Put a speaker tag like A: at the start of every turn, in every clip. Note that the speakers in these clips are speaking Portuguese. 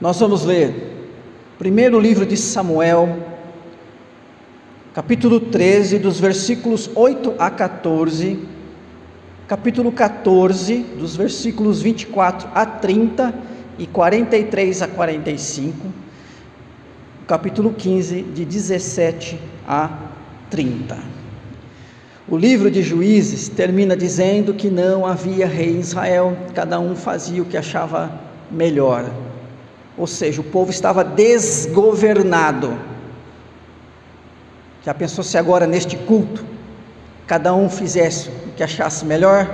A: Nós vamos ler primeiro livro de Samuel, capítulo 13, dos versículos 8 a 14, capítulo 14, dos versículos 24 a 30 e 43 a 45, capítulo 15, de 17 a 30. O livro de Juízes termina dizendo que não havia rei em Israel, cada um fazia o que achava melhor. Ou seja, o povo estava desgovernado. Já pensou se agora neste culto cada um fizesse o que achasse melhor?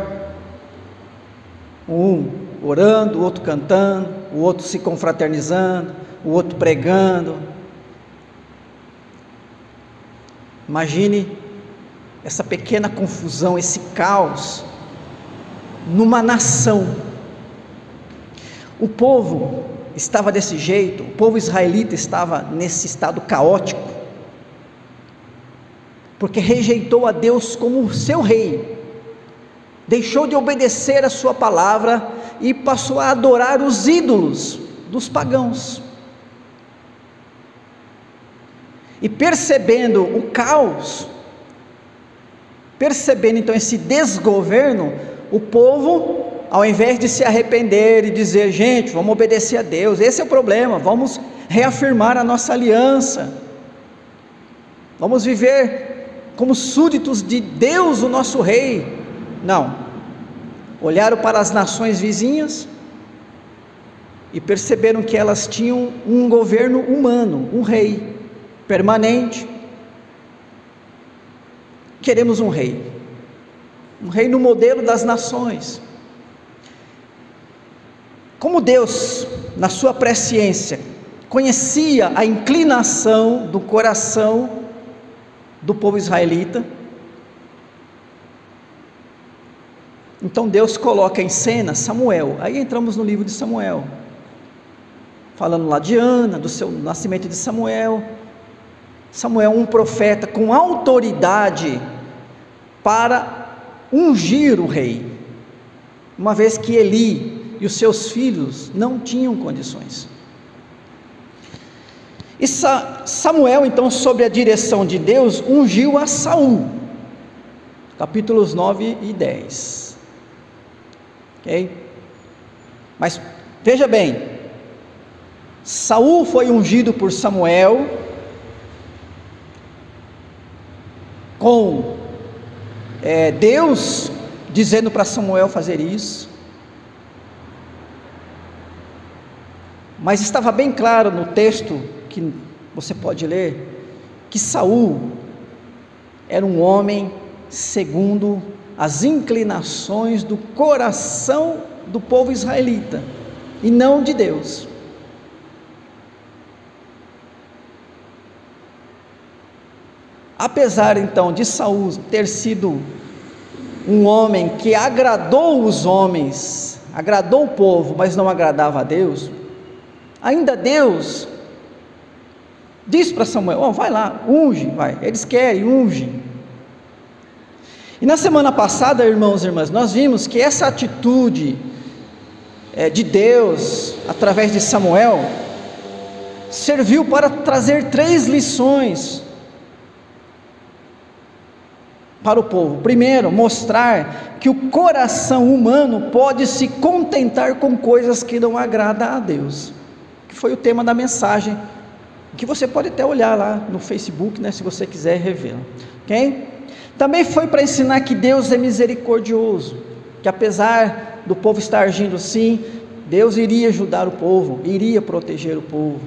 A: Um orando, o outro cantando, o outro se confraternizando, o outro pregando. Imagine essa pequena confusão, esse caos numa nação. O povo estava desse jeito, o povo israelita estava nesse estado caótico, porque rejeitou a Deus como seu rei, deixou de obedecer a sua palavra e passou a adorar os ídolos dos pagãos. E percebendo o caos, Percebendo então esse desgoverno, o povo, ao invés de se arrepender e dizer, gente, vamos obedecer a Deus, esse é o problema, vamos reafirmar a nossa aliança, vamos viver como súditos de Deus, o nosso Rei. Não, olharam para as nações vizinhas e perceberam que elas tinham um governo humano, um rei permanente, queremos um rei, um rei no modelo das nações. Como Deus, na sua presciência, conhecia a inclinação do coração do povo israelita, então Deus coloca em cena Samuel. Aí entramos no livro de Samuel, falando lá de Ana, do seu nascimento de Samuel. Samuel, um profeta com autoridade para ungir o rei, uma vez que Eli e os seus filhos não tinham condições. E Samuel, então, sob a direção de Deus, ungiu a Saul. Capítulos 9 e 10. Ok? Mas veja bem, Saul foi ungido por Samuel com é, Deus dizendo para Samuel fazer isso. Mas estava bem claro no texto que você pode ler que Saul era um homem segundo as inclinações do coração do povo israelita e não de Deus. Apesar então de Saul ter sido um homem que agradou os homens, agradou o povo, mas não agradava a Deus, ainda Deus diz para Samuel: oh, vai lá, unge, vai. Eles querem, unge. E na semana passada, irmãos e irmãs, nós vimos que essa atitude é, de Deus, através de Samuel, serviu para trazer três lições para o povo. Primeiro, mostrar que o coração humano pode se contentar com coisas que não agradam a Deus, que foi o tema da mensagem, que você pode até olhar lá no Facebook, né, se você quiser rever. Ok? Também foi para ensinar que Deus é misericordioso, que apesar do povo estar agindo assim, Deus iria ajudar o povo, iria proteger o povo.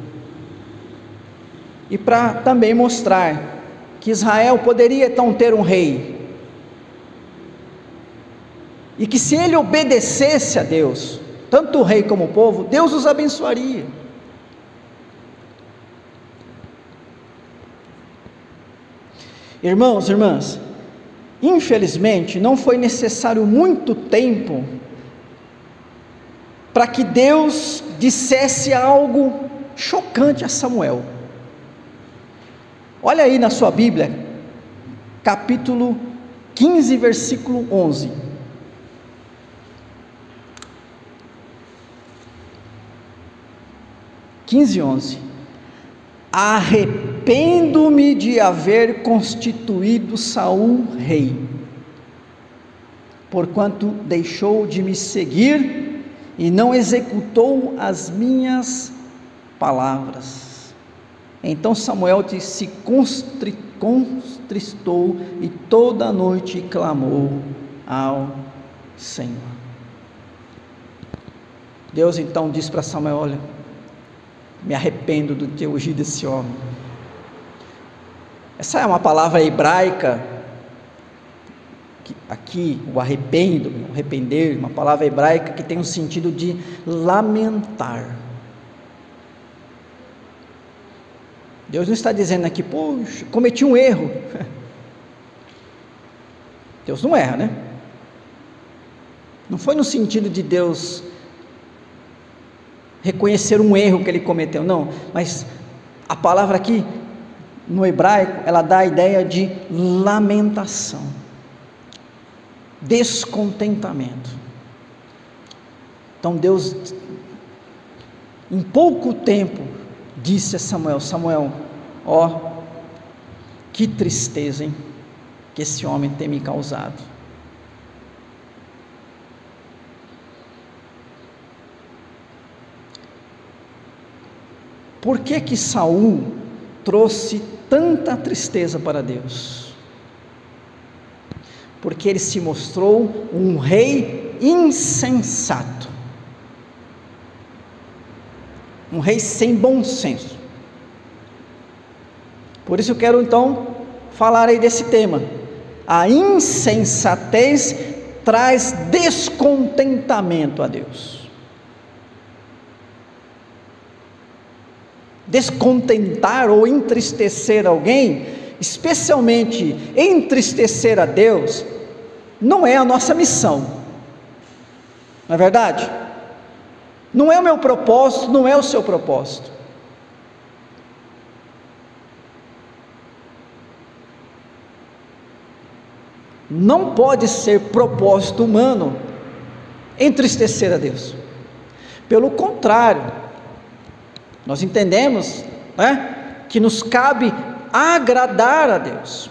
A: E para também mostrar que Israel poderia então ter um rei, e que se ele obedecesse a Deus, tanto o rei como o povo, Deus os abençoaria. Irmãos, irmãs, infelizmente não foi necessário muito tempo para que Deus dissesse algo chocante a Samuel. Olha aí na sua Bíblia, capítulo 15, versículo 11. 15, 11. Arrependo-me de haver constituído Saul rei, porquanto deixou de me seguir e não executou as minhas palavras. Então Samuel se contristou e toda a noite clamou ao Senhor. Deus então disse para Samuel: Olha, me arrependo do ter ungido esse homem. Essa é uma palavra hebraica, aqui, o arrependo, o arrepender, uma palavra hebraica que tem o sentido de lamentar. Deus não está dizendo aqui, poxa, cometi um erro. Deus não erra, né? Não foi no sentido de Deus reconhecer um erro que ele cometeu, não, mas a palavra aqui no hebraico, ela dá a ideia de lamentação, descontentamento. Então Deus, em pouco tempo, disse a Samuel: Samuel, ó, que tristeza, hein, que esse homem tem me causado. Por que que Saul trouxe tanta tristeza para Deus? Porque ele se mostrou um rei insensato. Um rei sem bom senso. Por isso eu quero então falar aí desse tema. A insensatez traz descontentamento a Deus. Descontentar ou entristecer alguém, especialmente entristecer a Deus, não é a nossa missão, não é verdade? Não é o meu propósito, não é o seu propósito. Não pode ser propósito humano entristecer a Deus. Pelo contrário, nós entendemos né, que nos cabe agradar a Deus.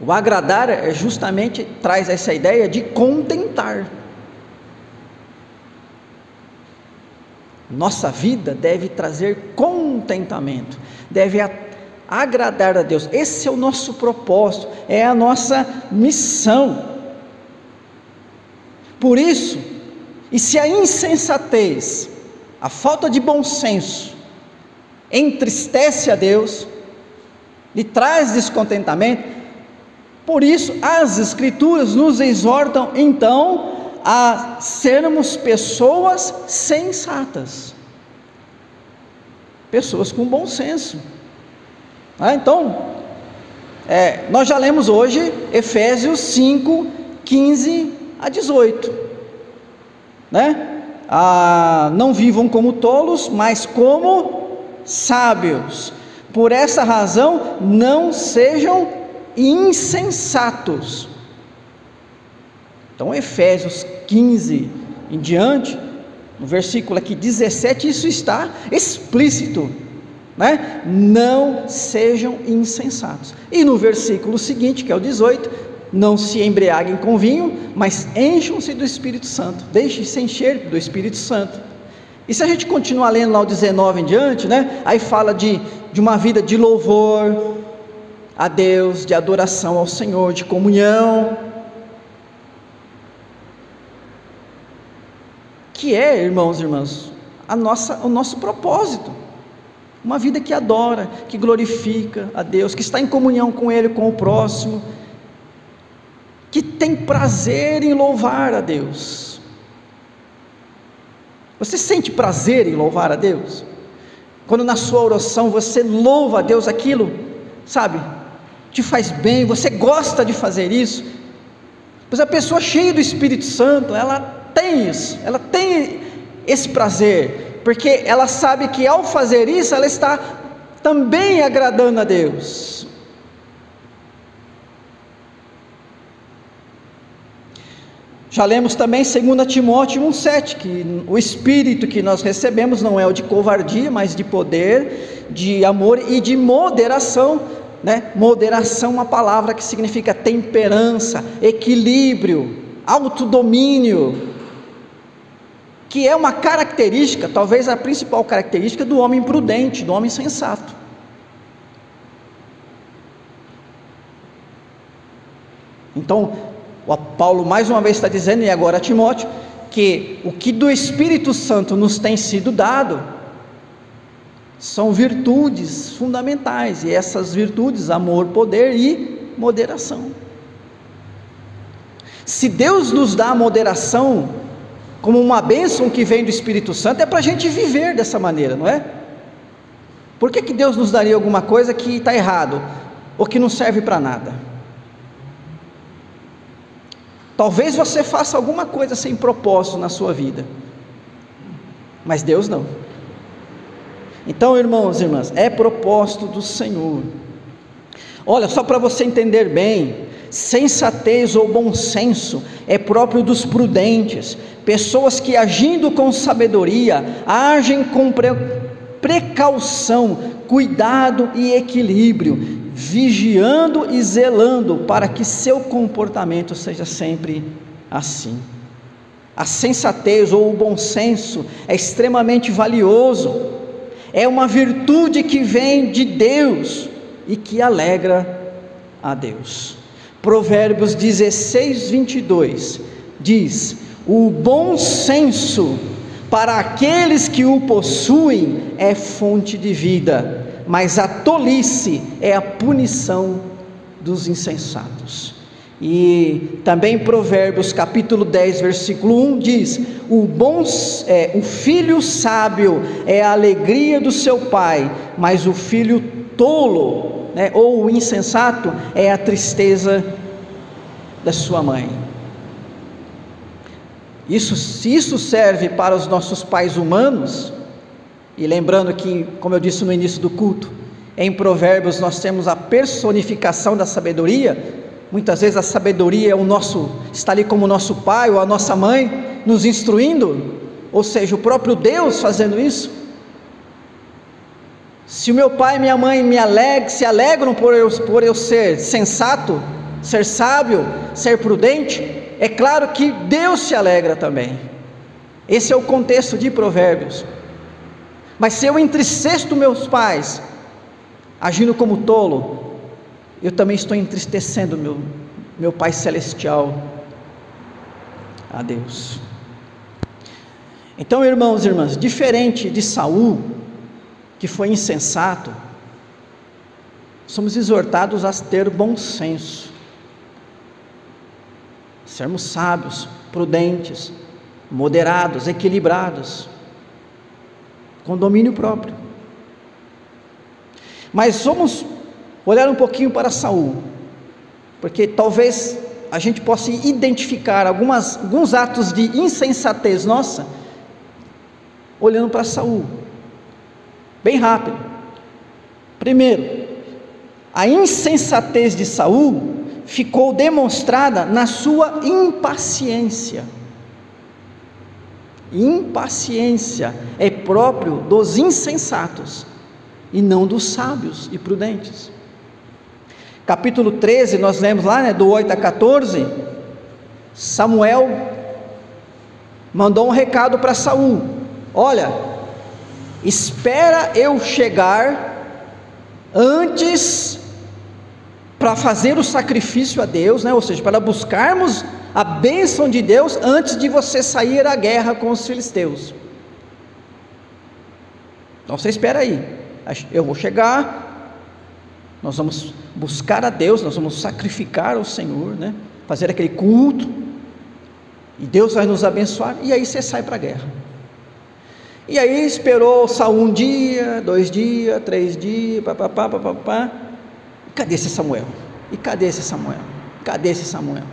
A: O agradar é justamente traz essa ideia de contentar. Nossa vida deve trazer contentamento, deve agradar a Deus. Esse é o nosso propósito, é a nossa missão. Por isso, e se a insensatez, a falta de bom senso, entristece a Deus, lhe traz descontentamento, por isso as Escrituras nos exortam então a sermos pessoas sensatas, pessoas com bom senso. Ah, então, é, nós já lemos hoje Efésios 5, 15 a 18 né? Ah, não vivam como tolos, mas como sábios. Por essa razão, não sejam insensatos. Então, Efésios 15 em diante, no versículo aqui 17, isso está explícito. Né? Não sejam insensatos. E no versículo seguinte, que é o 18, não se embriaguem com vinho, mas encham-se do Espírito Santo, deixem-se encher do Espírito Santo. E se a gente continuar lendo lá o 19 em diante, né? Aí fala de, de uma vida de louvor a Deus, de adoração ao Senhor, de comunhão. Que é, irmãos e irmãs, a nossa, o nosso propósito. Uma vida que adora, que glorifica a Deus, que está em comunhão com Ele, com o próximo que tem prazer em louvar a Deus. Você sente prazer em louvar a Deus? Quando na sua oração você louva a Deus aquilo, sabe, te faz bem, você gosta de fazer isso. Pois a pessoa cheia do Espírito Santo, ela tem isso, ela tem esse prazer, porque ela sabe que ao fazer isso, ela está também agradando a Deus. Já lemos também 2 Timóteo 1,7, que o espírito que nós recebemos não é o de covardia, mas de poder, de amor e de moderação. Né? Moderação é uma palavra que significa temperança, equilíbrio, autodomínio, que é uma característica, talvez a principal característica do homem prudente, do homem sensato. Então, o Paulo mais uma vez está dizendo, e agora Timóteo, que o que do Espírito Santo nos tem sido dado são virtudes fundamentais, e essas virtudes, amor, poder e moderação. Se Deus nos dá a moderação como uma bênção que vem do Espírito Santo, é para a gente viver dessa maneira, não é? Por que, que Deus nos daria alguma coisa que está errado, ou que não serve para nada? Talvez você faça alguma coisa sem propósito na sua vida, mas Deus não. Então, irmãos e irmãs, é propósito do Senhor. Olha, só para você entender bem, sensatez ou bom senso é próprio dos prudentes, pessoas que agindo com sabedoria, agem com pre precaução, cuidado e equilíbrio, vigiando e zelando para que seu comportamento seja sempre assim. A sensatez ou o bom senso é extremamente valioso, é uma virtude que vem de Deus e que alegra a Deus. Provérbios 16, 22 diz: O bom senso para aqueles que o possuem é fonte de vida, mas a tolice é a punição dos insensatos. E também Provérbios capítulo 10, versículo 1 diz: O é, o filho sábio é a alegria do seu pai, mas o filho tolo né, ou o insensato é a tristeza da sua mãe. Isso, se isso serve para os nossos pais humanos, e lembrando que, como eu disse no início do culto, em Provérbios nós temos a personificação da sabedoria. Muitas vezes a sabedoria é o nosso, está ali como o nosso pai ou a nossa mãe nos instruindo, ou seja, o próprio Deus fazendo isso. Se o meu pai e minha mãe me aleg se alegram por eu, por eu ser sensato, ser sábio, ser prudente, é claro que Deus se alegra também. Esse é o contexto de Provérbios. Mas se eu entristeço meus pais, agindo como tolo, eu também estou entristecendo meu, meu Pai Celestial a Deus. Então, irmãos e irmãs, diferente de Saul, que foi insensato, somos exortados a ter bom senso, sermos sábios, prudentes, moderados, equilibrados, com domínio próprio. Mas vamos olhar um pouquinho para Saul, porque talvez a gente possa identificar algumas, alguns atos de insensatez nossa, olhando para Saul. Bem rápido. Primeiro, a insensatez de Saul ficou demonstrada na sua impaciência. Impaciência é próprio dos insensatos e não dos sábios e prudentes. Capítulo 13, nós lemos lá, né, do 8 a 14, Samuel mandou um recado para Saul: Olha, espera eu chegar antes para fazer o sacrifício a Deus, né? ou seja, para buscarmos a bênção de Deus antes de você sair à guerra com os filisteus. Então você espera aí, eu vou chegar, nós vamos buscar a Deus, nós vamos sacrificar ao Senhor, né? fazer aquele culto, e Deus vai nos abençoar, e aí você sai para a guerra. E aí esperou Saul um dia, dois dias, três dias, papapá, papapá. Cadê esse Samuel? E cadê esse Samuel? Cadê esse Samuel?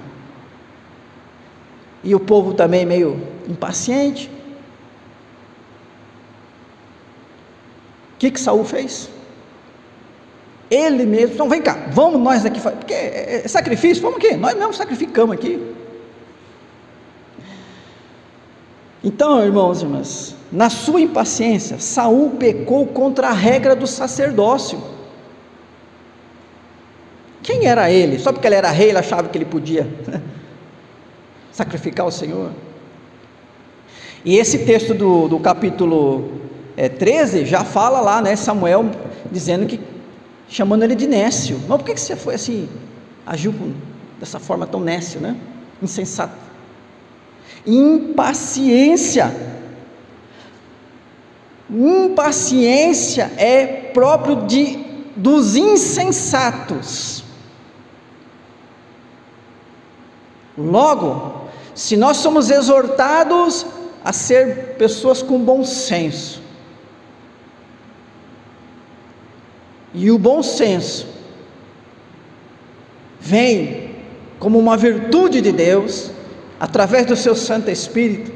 A: E o povo também meio impaciente. O que que Saul fez? Ele mesmo, então vem cá, vamos nós aqui, porque é, é sacrifício, vamos aqui, nós mesmo sacrificamos aqui. Então, irmãos e irmãs, na sua impaciência, Saul pecou contra a regra do sacerdócio. Quem era ele? Só porque ele era rei, ele achava que ele podia sacrificar o Senhor. E esse texto do, do capítulo é, 13 já fala lá, né, Samuel dizendo que, chamando ele de nécio. Mas por que, que você foi assim, agiu com, dessa forma tão nécio, né? Insensato. Impaciência. Impaciência é próprio de, dos insensatos. Logo, se nós somos exortados a ser pessoas com bom senso, e o bom senso vem como uma virtude de Deus, através do seu Santo Espírito,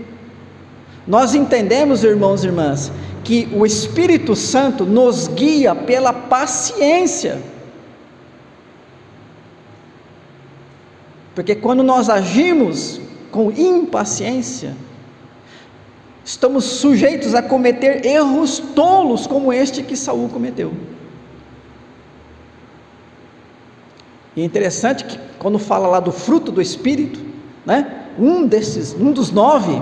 A: nós entendemos, irmãos e irmãs, que o Espírito Santo nos guia pela paciência. Porque quando nós agimos com impaciência, estamos sujeitos a cometer erros tolos como este que Saul cometeu. E é interessante que quando fala lá do fruto do Espírito, né, um desses, um dos nove,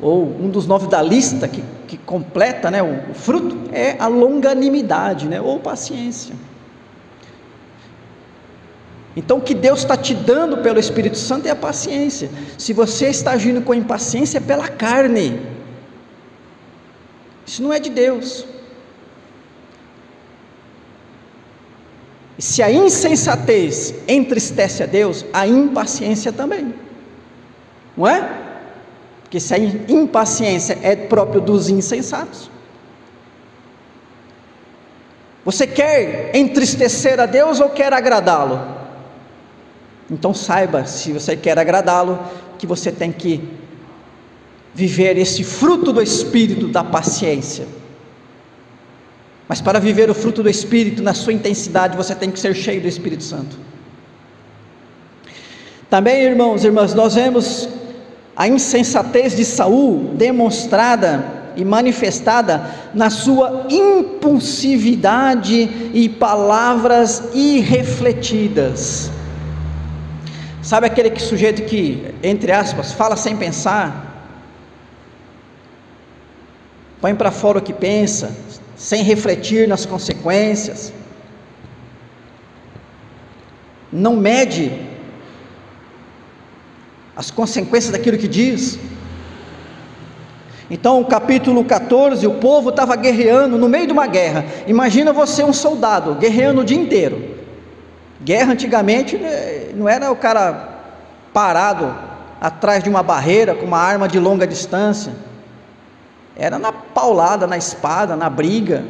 A: ou um dos nove da lista que, que completa né, o, o fruto, é a longanimidade, né, ou paciência. Então, o que Deus está te dando pelo Espírito Santo é a paciência. Se você está agindo com impaciência, é pela carne. Isso não é de Deus. E se a insensatez entristece a Deus, a impaciência também. Não é? Porque se a impaciência é próprio dos insensatos. Você quer entristecer a Deus ou quer agradá-lo? Então saiba, se você quer agradá-lo, que você tem que viver esse fruto do Espírito da paciência. Mas para viver o fruto do Espírito na sua intensidade, você tem que ser cheio do Espírito Santo. Também, irmãos e irmãs, nós vemos a insensatez de Saul demonstrada e manifestada na sua impulsividade e palavras irrefletidas. Sabe aquele que, sujeito que, entre aspas, fala sem pensar, põe para fora o que pensa, sem refletir nas consequências, não mede as consequências daquilo que diz. Então, capítulo 14, o povo estava guerreando no meio de uma guerra. Imagina você um soldado guerreando o dia inteiro. Guerra antigamente né, não era o cara parado atrás de uma barreira com uma arma de longa distância. Era na paulada, na espada, na briga,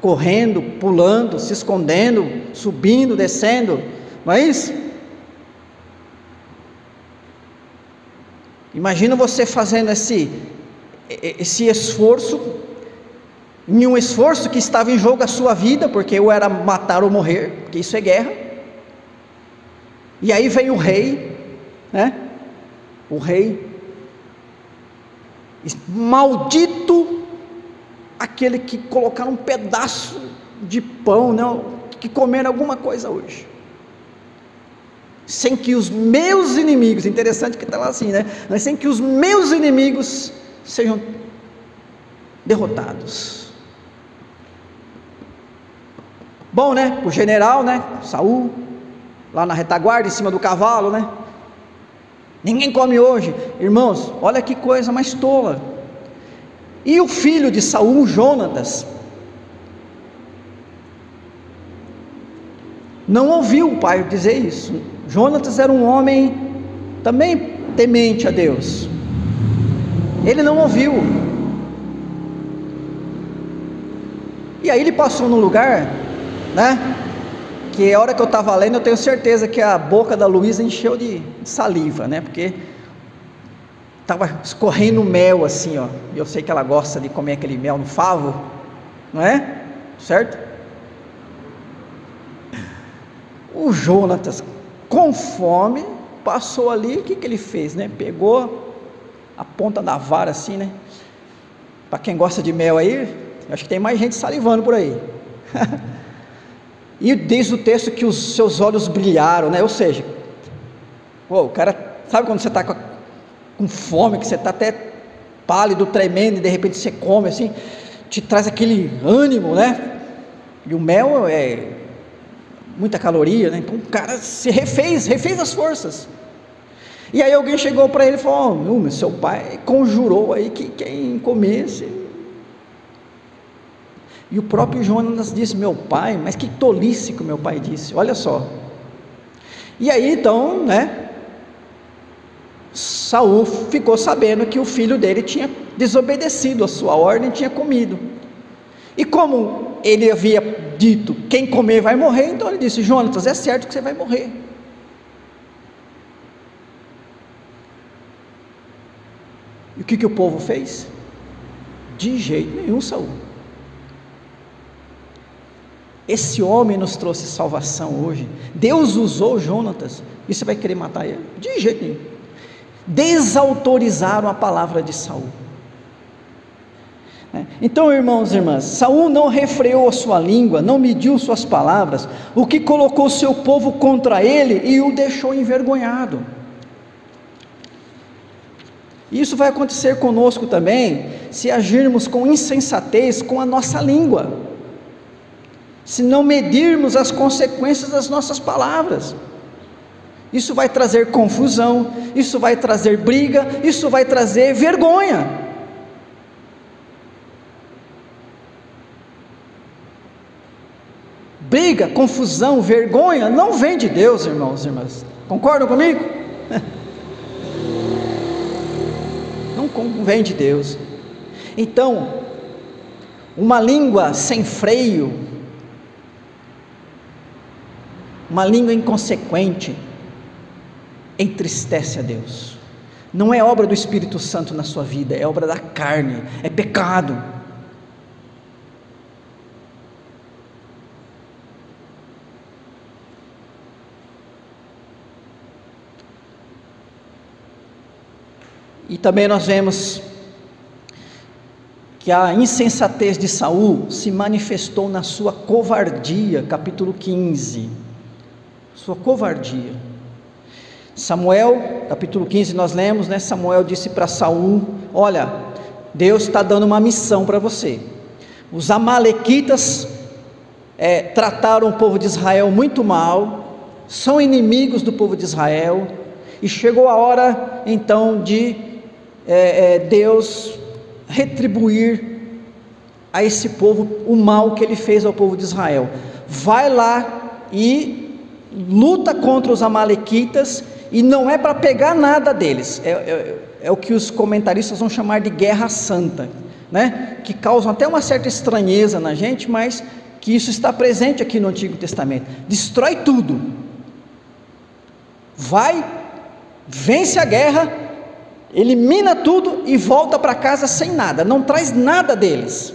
A: correndo, pulando, se escondendo, subindo, descendo. Não é isso? Imagina você fazendo esse, esse esforço, em um esforço que estava em jogo a sua vida, porque ou era matar ou morrer, porque isso é guerra. E aí vem o rei, né? O rei, maldito aquele que colocar um pedaço de pão, né? Que comer alguma coisa hoje, sem que os meus inimigos, interessante que está lá assim, né? Mas sem que os meus inimigos sejam derrotados. Bom, né? O general, né? Saul, lá na retaguarda, em cima do cavalo, né? Ninguém come hoje. Irmãos, olha que coisa mais tola. E o filho de Saul, Jonatas, não ouviu o pai dizer isso. Jonatas era um homem também temente a Deus. Ele não ouviu. E aí ele passou num lugar, né? Que a hora que eu estava lendo, eu tenho certeza que a boca da Luísa encheu de saliva, né? Porque estava escorrendo mel assim, ó. Eu sei que ela gosta de comer aquele mel no favo, não é? Certo? O Jonatas, com fome, passou ali, o que, que ele fez, né? Pegou a ponta da vara assim, né? Para quem gosta de mel aí, acho que tem mais gente salivando por aí. e diz o texto que os seus olhos brilharam, né? Ou seja, o cara, sabe quando você está com, com fome, que você está até pálido, tremendo, e de repente você come assim, te traz aquele ânimo, né? E o mel é muita caloria, né? Então o cara se refez, refez as forças. E aí alguém chegou para ele e falou: oh, seu pai conjurou aí que quem comesse. E o próprio Jonas disse: Meu pai, mas que tolice que meu pai disse, olha só. E aí então, né? Saul ficou sabendo que o filho dele tinha desobedecido a sua ordem, tinha comido. E como ele havia dito, quem comer vai morrer, então ele disse: Jonas, é certo que você vai morrer. E o que, que o povo fez? De jeito nenhum, Saul. Esse homem nos trouxe salvação hoje. Deus usou Jonatas. E você vai querer matar ele? De jeito nenhum. Desautorizaram a palavra de Saul. É. Então, irmãos e irmãs, Saul não refreou a sua língua, não mediu suas palavras, o que colocou seu povo contra ele e o deixou envergonhado. Isso vai acontecer conosco também, se agirmos com insensatez com a nossa língua, se não medirmos as consequências das nossas palavras. Isso vai trazer confusão, isso vai trazer briga, isso vai trazer vergonha. Briga, confusão, vergonha não vem de Deus, irmãos e irmãs. Concordam comigo? como vem de Deus. Então, uma língua sem freio, uma língua inconsequente, entristece a Deus. Não é obra do Espírito Santo na sua vida, é obra da carne, é pecado. E também nós vemos que a insensatez de Saul se manifestou na sua covardia, capítulo 15. Sua covardia. Samuel, capítulo 15, nós lemos, né? Samuel disse para Saul: Olha, Deus está dando uma missão para você. Os Amalequitas é, trataram o povo de Israel muito mal, são inimigos do povo de Israel, e chegou a hora então de é, é, Deus retribuir a esse povo o mal que ele fez ao povo de Israel. Vai lá e luta contra os Amalequitas, e não é para pegar nada deles, é, é, é, o que os comentaristas vão chamar de guerra santa, né? que causam até uma certa estranheza na gente, mas que isso está presente aqui no Antigo Testamento. Destrói tudo, vai, vence a guerra, elimina tudo e volta para casa sem nada, não traz nada deles,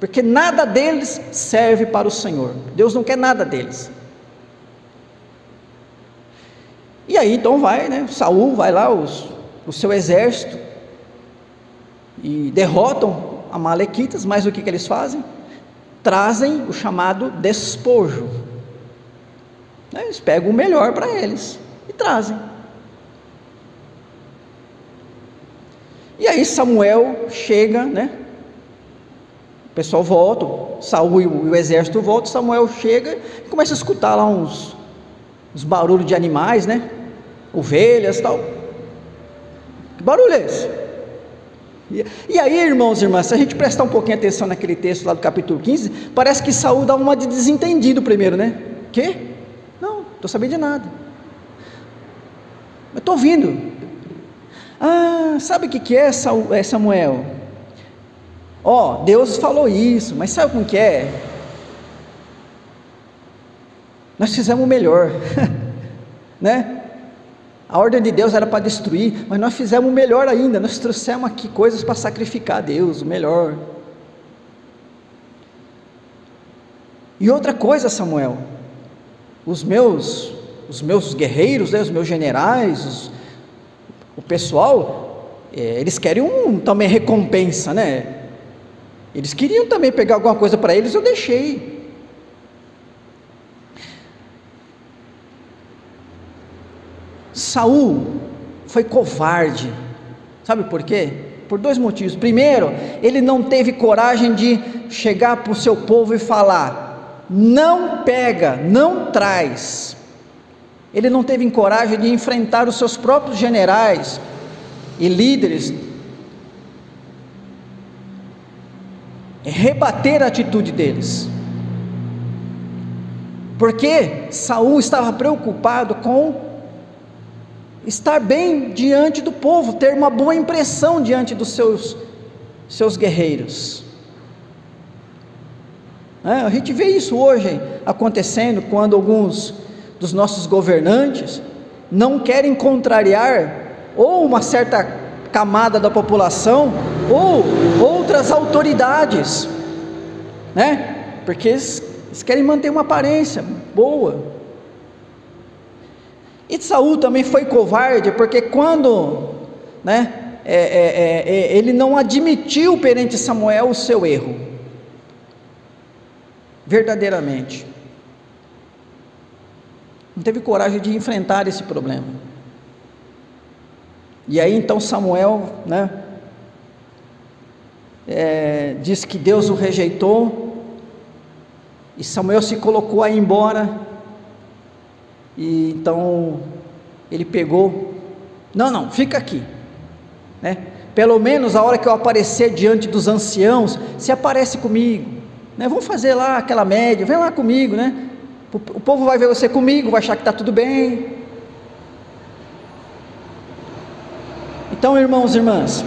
A: porque nada deles serve para o Senhor. Deus não quer nada deles. E aí então vai, né? Saul vai lá, os, o seu exército, e derrotam a Malequitas, mas o que, que eles fazem? Trazem o chamado despojo. Né? Eles pegam o melhor para eles e trazem. E aí Samuel chega, né? O pessoal volta, Saul e o, exército voltam, Samuel chega e começa a escutar lá uns, uns barulhos de animais, né? Ovelhas tal. Que barulho é esse? E, e aí, irmãos e irmãs, se a gente prestar um pouquinho atenção naquele texto lá do capítulo 15, parece que Saul dá uma de desentendido primeiro, né? Que? Não, estou sabendo de nada. Eu estou ouvindo. Ah, sabe o que é, é Samuel? Ó, oh, Deus falou isso, mas sabe como que é? Nós fizemos o melhor, né? A ordem de Deus era para destruir, mas nós fizemos o melhor ainda. Nós trouxemos aqui coisas para sacrificar a Deus, o melhor. E outra coisa, Samuel, os meus, os meus guerreiros, né, os meus generais, os, o pessoal é, eles querem um, também recompensa, né? Eles queriam também pegar alguma coisa para eles, eu deixei. Saul foi covarde. Sabe por quê? Por dois motivos. Primeiro, ele não teve coragem de chegar para o seu povo e falar: não pega, não traz. Ele não teve coragem de enfrentar os seus próprios generais e líderes, rebater a atitude deles. Porque Saul estava preocupado com estar bem diante do povo, ter uma boa impressão diante dos seus, seus guerreiros. É, a gente vê isso hoje acontecendo quando alguns dos nossos governantes não querem contrariar ou uma certa camada da população ou outras autoridades, né? Porque eles, eles querem manter uma aparência boa. E Saul também foi covarde, porque quando né, é, é, é, é, ele não admitiu perante Samuel o seu erro, verdadeiramente, não teve coragem de enfrentar esse problema. E aí então Samuel, né, é, diz que Deus o rejeitou, e Samuel se colocou a ir embora, e então ele pegou, não, não, fica aqui, né? Pelo menos a hora que eu aparecer diante dos anciãos, se aparece comigo, né? Vamos fazer lá aquela média, vem lá comigo, né? O povo vai ver você comigo, vai achar que está tudo bem. Então, irmãos e irmãs,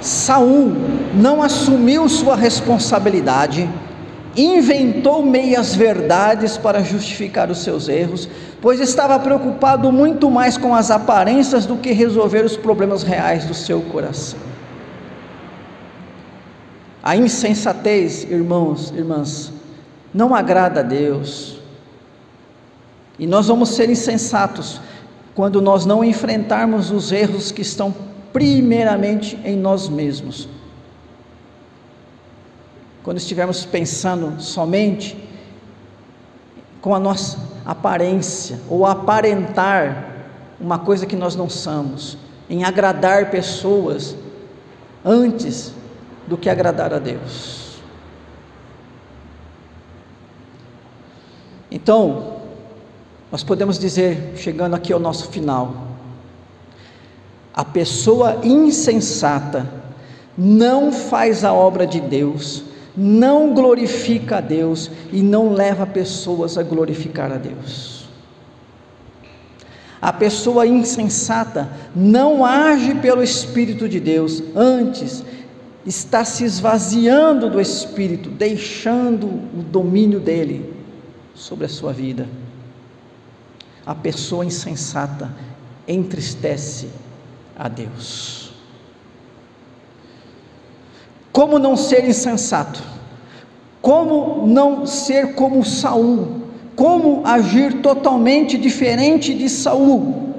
A: Saul não assumiu sua responsabilidade inventou meias verdades para justificar os seus erros, pois estava preocupado muito mais com as aparências do que resolver os problemas reais do seu coração. A insensatez, irmãos, irmãs, não agrada a Deus. E nós vamos ser insensatos quando nós não enfrentarmos os erros que estão primeiramente em nós mesmos quando estivermos pensando somente com a nossa aparência ou aparentar uma coisa que nós não somos, em agradar pessoas antes do que agradar a Deus. Então, nós podemos dizer, chegando aqui ao nosso final, a pessoa insensata não faz a obra de Deus não glorifica a Deus e não leva pessoas a glorificar a Deus. A pessoa insensata não age pelo Espírito de Deus, antes está se esvaziando do Espírito, deixando o domínio dele sobre a sua vida. A pessoa insensata entristece a Deus. Como não ser insensato? Como não ser como Saul? Como agir totalmente diferente de Saul?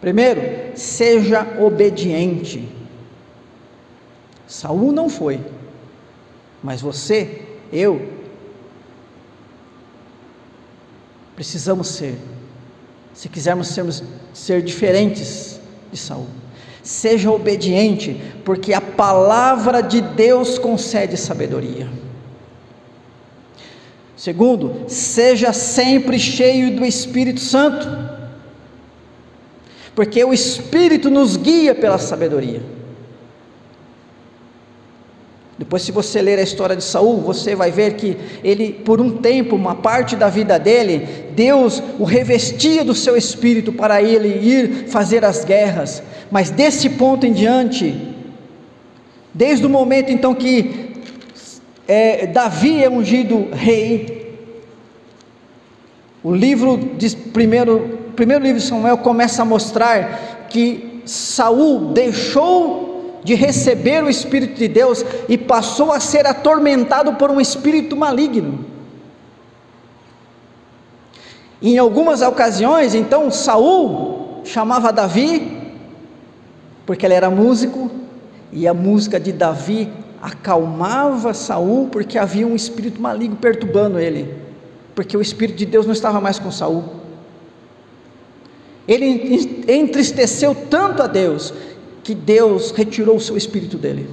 A: Primeiro, seja obediente. Saul não foi, mas você, eu, precisamos ser, se quisermos sermos, ser diferentes de Saul. Seja obediente, porque a palavra de Deus concede sabedoria. Segundo, seja sempre cheio do Espírito Santo, porque o Espírito nos guia pela sabedoria. Depois, se você ler a história de Saul, você vai ver que ele, por um tempo, uma parte da vida dele, Deus o revestia do seu espírito para ele ir fazer as guerras. Mas desse ponto em diante, desde o momento então que é, Davi é ungido rei, o livro de primeiro, primeiro livro de Samuel começa a mostrar que Saul deixou de receber o Espírito de Deus e passou a ser atormentado por um espírito maligno. Em algumas ocasiões, então, Saul chamava Davi porque ele era músico e a música de Davi acalmava Saul porque havia um espírito maligno perturbando ele, porque o espírito de Deus não estava mais com Saul. Ele entristeceu tanto a Deus que Deus retirou o seu espírito dele.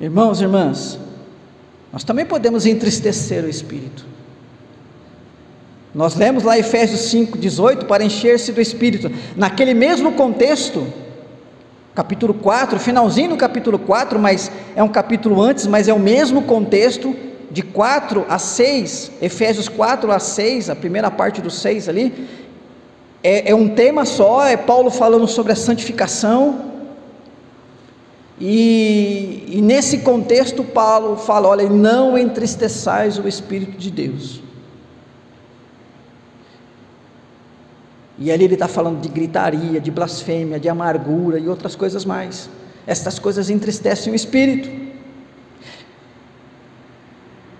A: Irmãos e irmãs, nós também podemos entristecer o espírito. Nós lemos lá Efésios 5:18 para encher-se do espírito. Naquele mesmo contexto, capítulo 4, finalzinho do capítulo 4, mas é um capítulo antes, mas é o mesmo contexto de 4 a 6, Efésios 4 a 6, a primeira parte do 6 ali, é, é um tema só, é Paulo falando sobre a santificação, e, e, nesse contexto, Paulo fala: olha, não entristeçais o Espírito de Deus. E ali ele está falando de gritaria, de blasfêmia, de amargura e outras coisas mais. Estas coisas entristecem o espírito.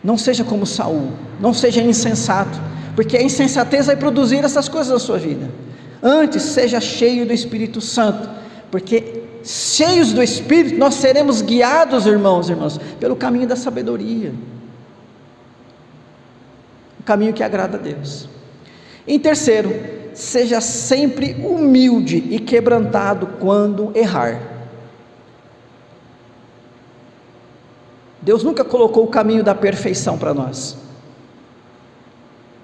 A: Não seja como Saul, não seja insensato, porque a insensatez vai produzir essas coisas na sua vida. Antes, seja cheio do Espírito Santo, porque cheios do Espírito, nós seremos guiados, irmãos e irmãs, pelo caminho da sabedoria, o caminho que agrada a Deus. Em terceiro, seja sempre humilde e quebrantado quando errar. Deus nunca colocou o caminho da perfeição para nós,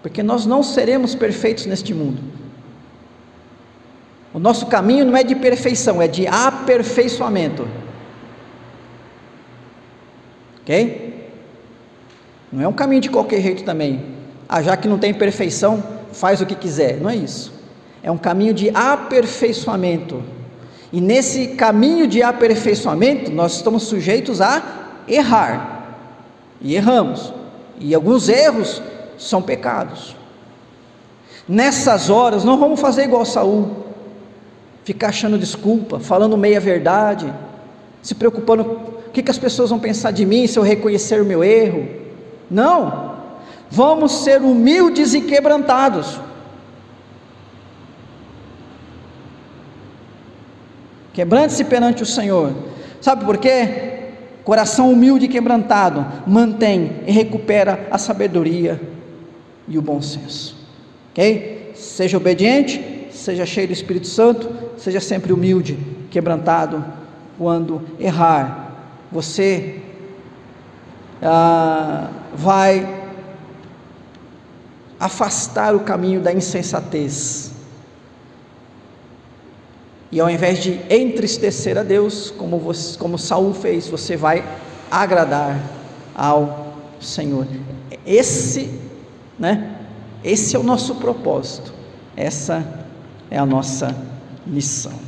A: porque nós não seremos perfeitos neste mundo. O nosso caminho não é de perfeição, é de aperfeiçoamento. Ok? Não é um caminho de qualquer jeito também. Ah, já que não tem perfeição, faz o que quiser. Não é isso. É um caminho de aperfeiçoamento. E nesse caminho de aperfeiçoamento, nós estamos sujeitos a errar. E erramos. E alguns erros são pecados. Nessas horas, não vamos fazer igual Saul ficar achando desculpa, falando meia verdade, se preocupando o que, que as pessoas vão pensar de mim se eu reconhecer o meu erro. Não, vamos ser humildes e quebrantados. Quebrante-se perante o Senhor. Sabe por quê? Coração humilde e quebrantado mantém e recupera a sabedoria e o bom senso. Ok? Seja obediente, seja cheio do Espírito Santo, seja sempre humilde, quebrantado quando errar. Você ah, vai afastar o caminho da insensatez. E ao invés de entristecer a Deus, como, você, como Saul fez, você vai agradar ao Senhor. Esse, né? Esse é o nosso propósito. Essa é a nossa missão.